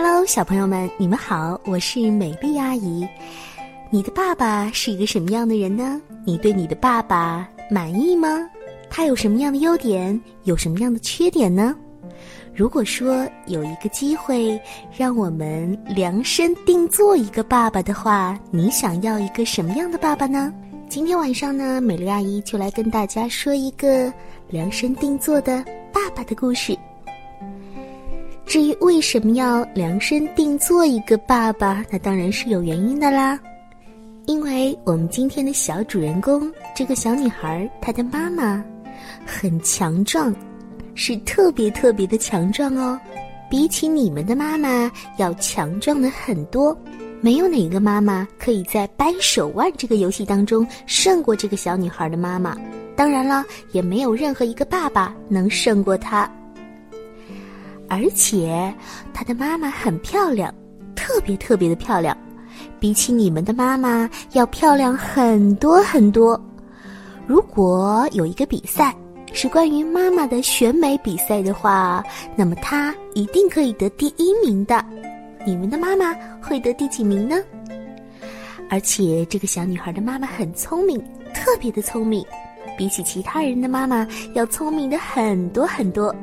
Hello，小朋友们，你们好，我是美丽阿姨。你的爸爸是一个什么样的人呢？你对你的爸爸满意吗？他有什么样的优点？有什么样的缺点呢？如果说有一个机会让我们量身定做一个爸爸的话，你想要一个什么样的爸爸呢？今天晚上呢，美丽阿姨就来跟大家说一个量身定做的爸爸的故事。至于为什么要量身定做一个爸爸，那当然是有原因的啦。因为我们今天的小主人公这个小女孩，她的妈妈很强壮，是特别特别的强壮哦，比起你们的妈妈要强壮的很多。没有哪个妈妈可以在掰手腕这个游戏当中胜过这个小女孩的妈妈。当然了，也没有任何一个爸爸能胜过她。而且，他的妈妈很漂亮，特别特别的漂亮，比起你们的妈妈要漂亮很多很多。如果有一个比赛是关于妈妈的选美比赛的话，那么她一定可以得第一名的。你们的妈妈会得第几名呢？而且，这个小女孩的妈妈很聪明，特别的聪明，比起其他人的妈妈要聪明的很多很多。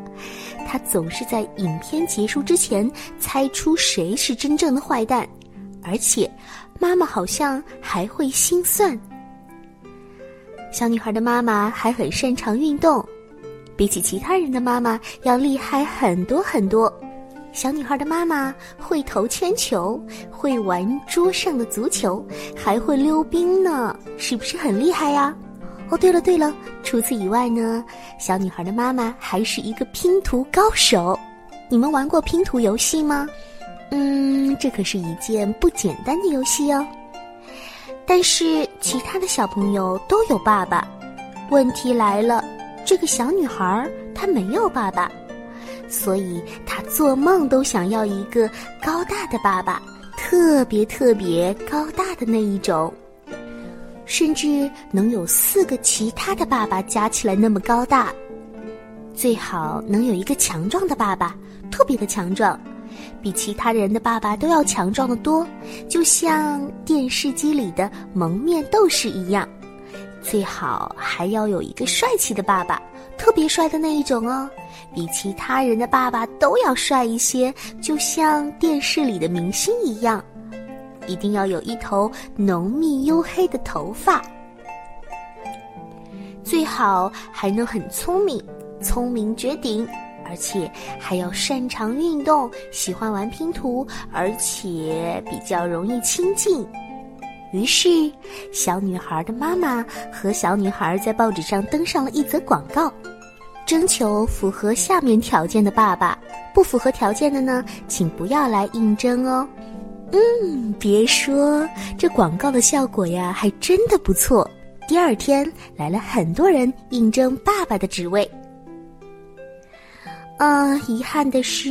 他总是在影片结束之前猜出谁是真正的坏蛋，而且妈妈好像还会心算。小女孩的妈妈还很擅长运动，比起其他人的妈妈要厉害很多很多。小女孩的妈妈会投铅球，会玩桌上的足球，还会溜冰呢，是不是很厉害呀？哦，对了对了，除此以外呢，小女孩的妈妈还是一个拼图高手。你们玩过拼图游戏吗？嗯，这可是一件不简单的游戏哦。但是其他的小朋友都有爸爸，问题来了，这个小女孩她没有爸爸，所以她做梦都想要一个高大的爸爸，特别特别高大的那一种。甚至能有四个其他的爸爸加起来那么高大，最好能有一个强壮的爸爸，特别的强壮，比其他人的爸爸都要强壮的多，就像电视机里的蒙面斗士一样。最好还要有一个帅气的爸爸，特别帅的那一种哦，比其他人的爸爸都要帅一些，就像电视里的明星一样。一定要有一头浓密黝黑的头发，最好还能很聪明，聪明绝顶，而且还要擅长运动，喜欢玩拼图，而且比较容易亲近。于是，小女孩的妈妈和小女孩在报纸上登上了一则广告，征求符合下面条件的爸爸，不符合条件的呢，请不要来应征哦。嗯，别说这广告的效果呀，还真的不错。第二天来了很多人应征爸爸的职位。啊，遗憾的是，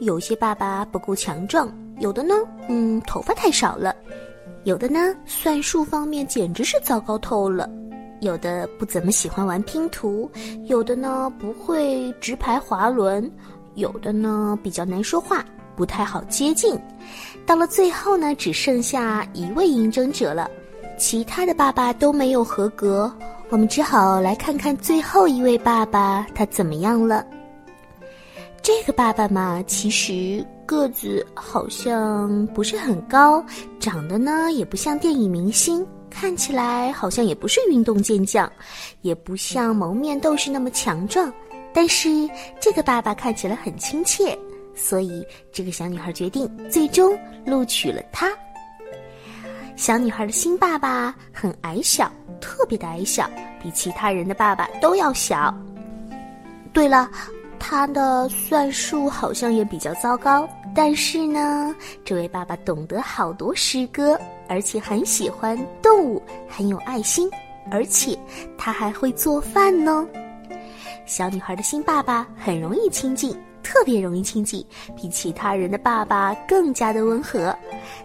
有些爸爸不够强壮，有的呢，嗯，头发太少了，有的呢，算术方面简直是糟糕透了，有的不怎么喜欢玩拼图，有的呢不会直排滑轮，有的呢比较难说话。不太好接近，到了最后呢，只剩下一位应征者了，其他的爸爸都没有合格，我们只好来看看最后一位爸爸他怎么样了。这个爸爸嘛，其实个子好像不是很高，长得呢也不像电影明星，看起来好像也不是运动健将，也不像蒙面斗士那么强壮，但是这个爸爸看起来很亲切。所以，这个小女孩决定最终录取了他。小女孩的新爸爸很矮小，特别的矮小，比其他人的爸爸都要小。对了，他的算术好像也比较糟糕。但是呢，这位爸爸懂得好多诗歌，而且很喜欢动物，很有爱心，而且他还会做饭呢。小女孩的新爸爸很容易亲近。特别容易亲近，比其他人的爸爸更加的温和。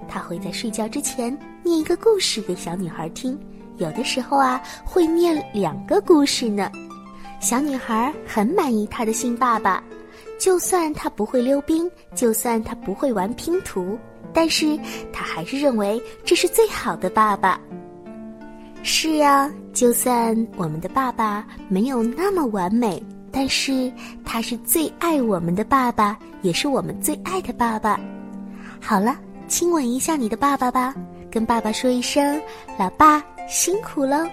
他会在睡觉之前念一个故事给小女孩听，有的时候啊会念两个故事呢。小女孩很满意她的新爸爸，就算他不会溜冰，就算他不会玩拼图，但是他还是认为这是最好的爸爸。是呀，就算我们的爸爸没有那么完美，但是他是最爱我们的爸爸，也是我们最爱的爸爸。好了，亲吻一下你的爸爸吧，跟爸爸说一声：“老爸辛苦了。”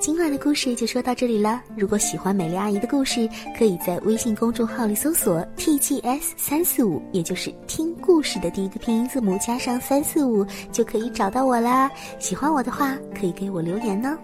今晚的故事就说到这里了。如果喜欢美丽阿姨的故事，可以在微信公众号里搜索 “tgs 三四五”，也就是听故事的第一个拼音字母加上三四五，就可以找到我啦。喜欢我的话，可以给我留言呢。